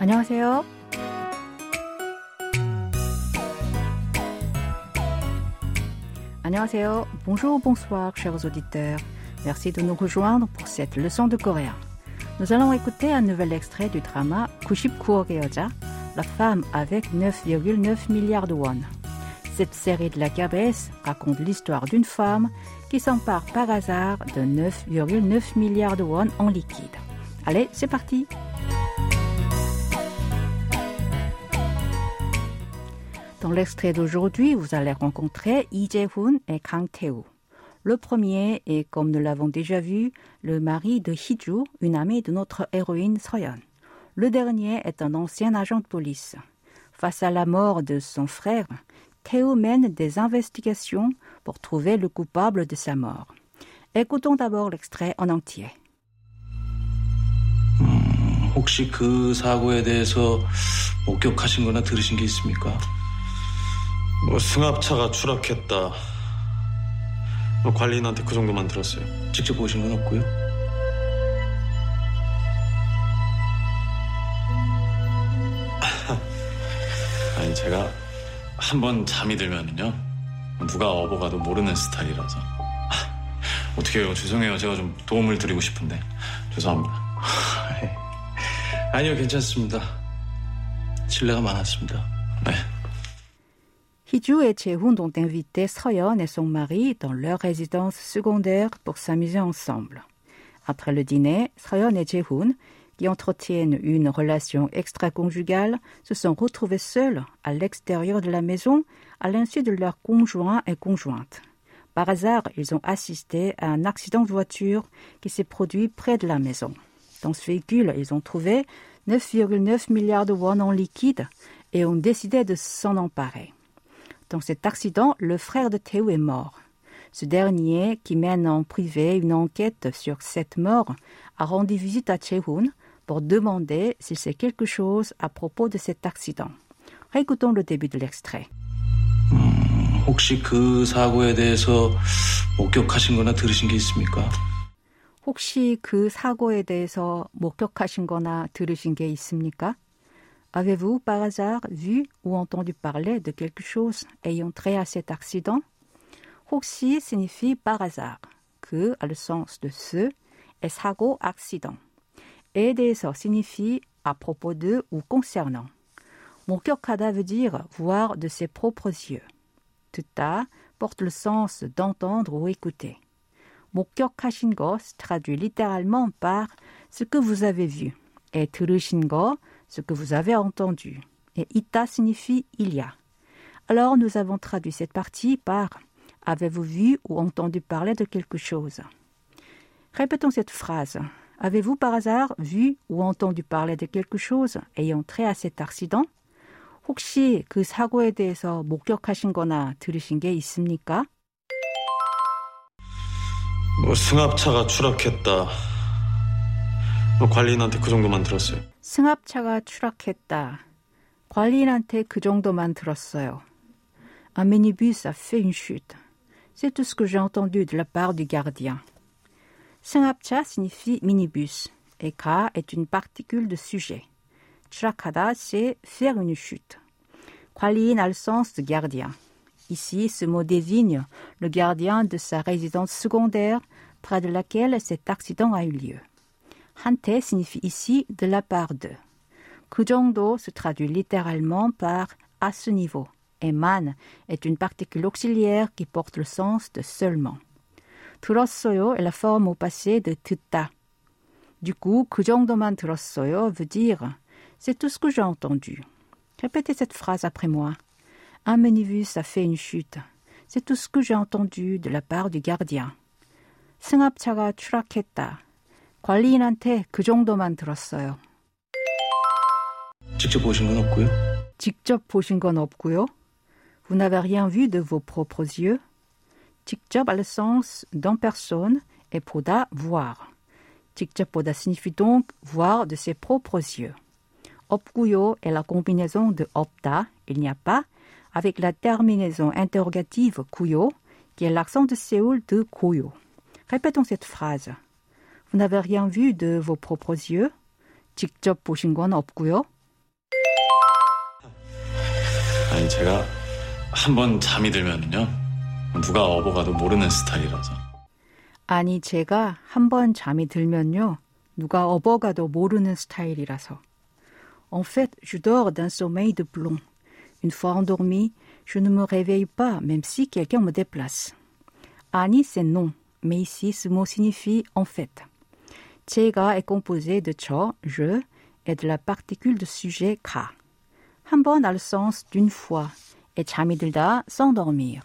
안녕하세요. 안녕하세요. Bonjour, bonsoir, chers auditeurs. Merci de nous rejoindre pour cette leçon de coréen. Nous allons écouter un nouvel extrait du drama 99억의 여자, la femme avec 9,9 milliards de won. Cette série de la KBS raconte l'histoire d'une femme qui s'empare par hasard de 9,9 milliards de won en liquide. Allez, c'est parti Dans l'extrait d'aujourd'hui, vous allez rencontrer Lee Jae-hoon et Kang Tae-woo. Le premier est, comme nous l'avons déjà vu, le mari de Hee-ju, une amie de notre héroïne Soyeon. Le dernier est un ancien agent de police. Face à la mort de son frère, Théo mène des investigations pour trouver le coupable de sa mort. Écoutons d'abord l'extrait en entier. 혹시 그 사고에 대해서 목격하신 거나 들으신 게 있습니까? 뭐 승합차가 추락했다. 뭐 관리인한테 그 정도만 들었어요. 직접 보신 건 없고요. 아니 제가 한 번 잠이 들면은요 누가 업어가도 모르는 스타일이라서 어떻게 해요? 죄송해요. 제가 좀 도움을 드리고 싶은데 죄송합니다. 아니요, 괜찮습니다. 신뢰가 많았습니다. 네. Hiju et Chehun ont invité Soyeon et son mari dans leur résidence secondaire pour s'amuser ensemble. Après le dîner, Soyeon et Chehun, qui entretiennent une relation extra-conjugale, se sont retrouvés seuls à l'extérieur de la maison à l'insu de leurs conjoints et conjointes. Par hasard, ils ont assisté à un accident de voiture qui s'est produit près de la maison. Dans ce véhicule, ils ont trouvé 9,9 milliards de won en liquide et ont décidé de s'en emparer. Dans cet accident, le frère de Théo est mort. Ce dernier, qui mène en privé une enquête sur cette mort, a rendu visite à Chehun pour demander s'il sait quelque chose à propos de cet accident. Récoutons le début de l'extrait. 혹시 그 사고에 대해서 목격하신 거나 들으신 게 있습니까? 혹시 그 사고에 대해서 목격하신 거나 들으신 게 있습니까? Avez-vous par hasard vu ou entendu parler de quelque chose ayant trait à cet accident? 혹시 signifie par hasard. 그 a le sens de ce et 사고 accident. 에 대해서 signifie à propos de ou concernant. 목격하다 veut dire voir de ses propres yeux. 듣다 porte le sens d'entendre ou écouter. 목격하신 거 se traduit littéralement par ce que vous avez vu. Et 들으신 거, ce que vous avez entendu. Et ita signifie il y a. Alors nous avons traduit cette partie par avez-vous vu ou entendu parler de quelque chose Répétons cette phrase. Avez-vous par hasard vu ou entendu parler de quelque chose ayant trait à cet accident? 혹시 그 사고에 대해서 목격하신 거나 들으신 게 있습니까? 뭐 승합차가 추락했다. 뭐 관리인한테 그 정도만 들었어요. 승합차가 추락했다. 관리인한테 그 정도만 들었어요. Un minibus a fait une chute. C'est tout ce que j'ai entendu de la part du gardien. 승합차 signifie minibus et 가 est une particule de sujet. 추락하다, c'est faire une chute. 관리인 a le sens de gardien. Ici, ce mot désigne le gardien de sa résidence secondaire près de laquelle cet accident a eu lieu. 한테 signifie ici de la part de. 그 정도 se traduit littéralement par à ce niveau. Et man est une particule auxiliaire qui porte le sens de seulement. 들었어요 est la forme au passé de 듣다. Du coup, 그 정도만 들었어요 veut dire c'est tout ce que j'ai entendu. Répétez cette phrase après moi. Un minibus a fait une chute. C'est tout ce que j'ai entendu de la part du gardien. 승합차가 추락했다. 관리인한테 그 정도만 들었어요. 직접 보신 건 없고요. 직접 보신 건 없고요. Vous n'avez rien vu de vos propres yeux. 직접 a le sens d'en personne et 보다 voir. 직접 보다 signifie donc voir de ses propres yeux. 없고요 est la combinaison de 없다, il n'y a pas, avec la terminaison interrogative 고요, qui est l'accent de Séoul de 고요. Répétons cette phrase. Vous n'avez rien vu de vos propres yeux. 직접 보신 건 없고요. 아니 제가 한번 잠이 들면요 누가 업어가도 모르는 스타일이라서. 아니 제가 한번 잠이 들면요 누가 업어가도 모르는 스타일이라서. En fait, je dors d'un sommeil de plomb. Une fois endormi, je ne me réveille pas, même si quelqu'un me déplace. 아니, c'est non, mais ici ce mot signifie en fait. 제가 est composé de 저, je, et de la particule de sujet 가. 한 번 a le sens d'une fois, et 잠이 들다, s'endormir.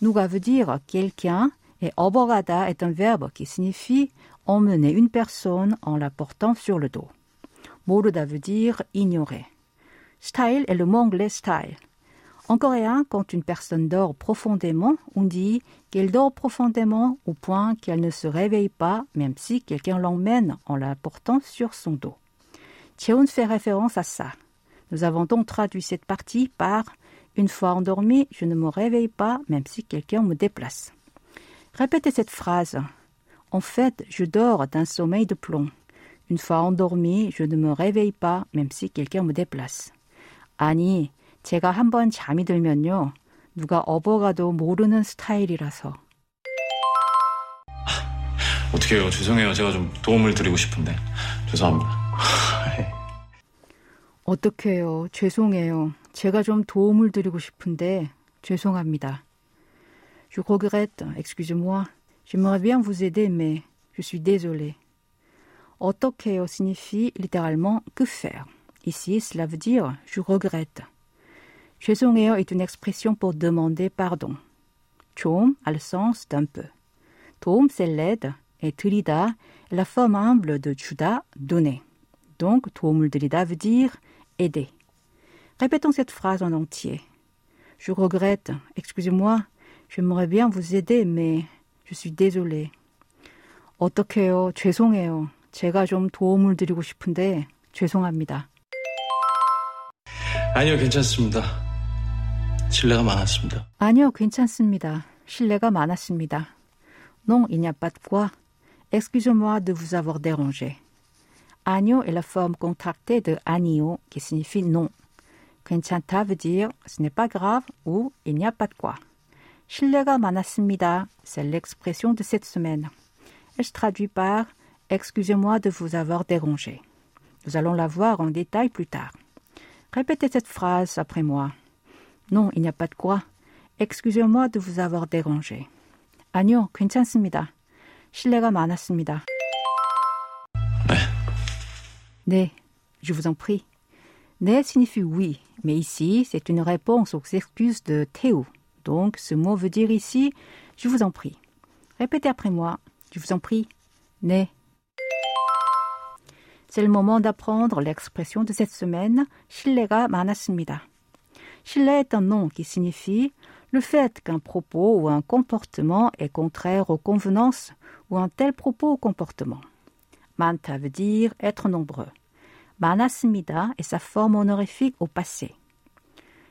누가 veut dire quelqu'un, et 업어가다 est un verbe qui signifie emmener une personne en la portant sur le dos. 모르다 veut dire ignorer. Style est le mot anglais style. En coréen, quand une personne dort profondément, on dit qu'elle dort profondément au point qu'elle ne se réveille pas, même si quelqu'un l'emmène en la portant sur son dos. Cheon fait référence à ça. Nous avons donc traduit cette partie par Une fois endormi, je ne me réveille pas, même si quelqu'un me déplace. Répétez cette phrase. En fait, je dors d'un sommeil de plomb. Une fois endormi, je ne me réveille pas, même si quelqu'un me déplace. 아니, 제가 한번 잠이 들면요. 누가 업어가도 모르는 스타일이라서. 어떻게 해요? 죄송해요. 제가 좀 도움을 드리고 싶은데 죄송합니다. 어떡해요. 죄송해요. 제가 좀 도움을 드리고 싶은데 죄송합니다. Je regrette, excusez-moi. J'aimerais bien vous aider, mais je suis désolé. 어떡해요 signifie littéralement que faire. Ici, cela veut dire je regrette. 죄송해요 est une expression pour demander pardon. 좀 a le sens d'un peu. 도움 c'est l'aide et 드리다 est la forme humble de 주다, donner. Donc 도움을 드리다 veut dire aider. Répétons cette phrase en entier. Je regrette, excusez-moi, j'aimerais bien vous aider, mais je suis désolé. 어떡해요, 죄송해요. 제가 좀 도움을 드리고 싶은데 죄송합니다. 아니요, 괜찮습니다. 신뢰가 많았습니다. 아니요, 괜찮습니다. 신뢰가 많았습니다. Non, il n'y a pas de quoi. Excusez-moi de vous avoir dérangé. 아니요 est la forme contractée de 아니요 qui signifie non. 괜찮다 veut dire ce n'est pas grave ou il n'y a pas de quoi. 신뢰가 많았습니다. C'est l'expression de cette semaine. Elle se traduit par Excusez-moi de vous avoir dérangé. Nous allons la voir en détail plus tard. Répétez cette phrase après moi. Non, il n'y a pas de quoi. Excusez-moi de vous avoir dérangé. 아니요, 괜찮습니다. 신뢰가 많았습니다. 네. 네, je vous en prie. 네 signifie oui, mais ici, c'est une réponse aux excuses de Théo. Donc, ce mot veut dire ici, je vous en prie. Répétez après moi, je vous en prie. 네. C'est le moment d'apprendre l'expression de cette semaine, 신뢰가 많았습니다. Shila est un nom qui signifie le fait qu'un propos ou un comportement est contraire aux convenances ou un tel propos ou comportement. Manta veut dire être nombreux. Manasmida est sa forme honorifique au passé.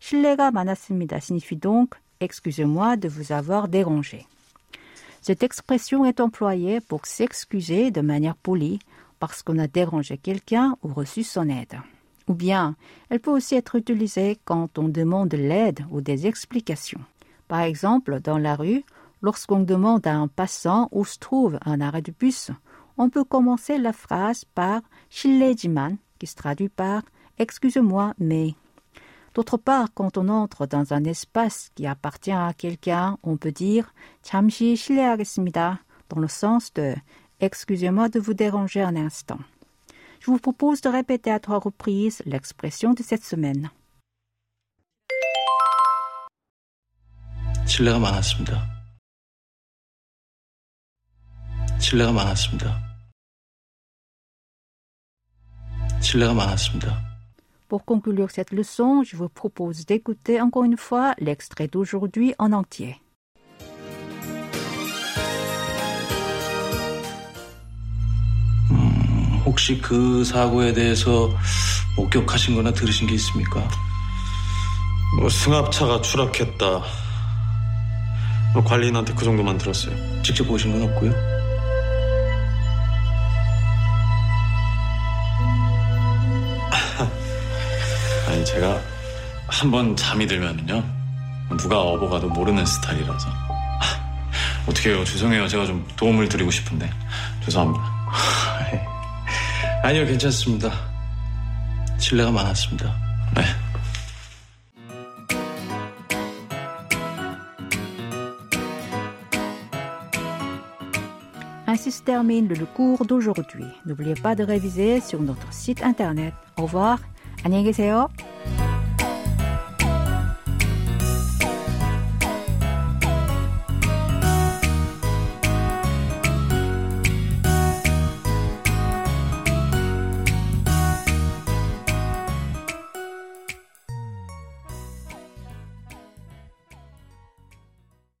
Shilega manasmida signifie donc excusez-moi de vous avoir dérangé. Cette expression est employée pour s'excuser de manière polie parce qu'on a dérangé quelqu'un ou reçu son aide. Ou bien, elle peut aussi être utilisée quand on demande l'aide ou des explications. Par exemple, dans la rue, lorsqu'on demande à un passant où se trouve un arrêt de bus, on peut commencer la phrase par 실례지만, qui se traduit par excuse-moi, mais. D'autre part, quand on entre dans un espace qui appartient à quelqu'un, on peut dire 잠시 실례하겠습니다, dans le sens de excusez-moi de vous déranger un instant. Je vous propose de répéter à trois reprises l'expression de cette semaine. 신뢰가 많았습니다. 신뢰가 많았습니다. 신뢰가 많았습니다. Pour conclure cette leçon, je vous propose d'écouter encore une fois l'extrait d'aujourd'hui en entier. 혹시 그 사고에 대해서 목격하신 거나 들으신 게 있습니까? 뭐 승합차가 추락했다. 뭐 관리인한테 그 정도만 들었어요. 직접 보신 건 없고요. 아니 제가 한번 잠이 들면요 누가 업어가도 모르는 스타일이라서 아, 어떻게 해요 죄송해요 제가 좀 도움을 드리고 싶은데 죄송합니다 아니요, 괜찮습니다. 신뢰가 많았습니다. 네. Ainsi se termine le cours d'aujourd'hui. N'oubliez pas de réviser sur notre site internet. Au revoir. 안녕히 계세요.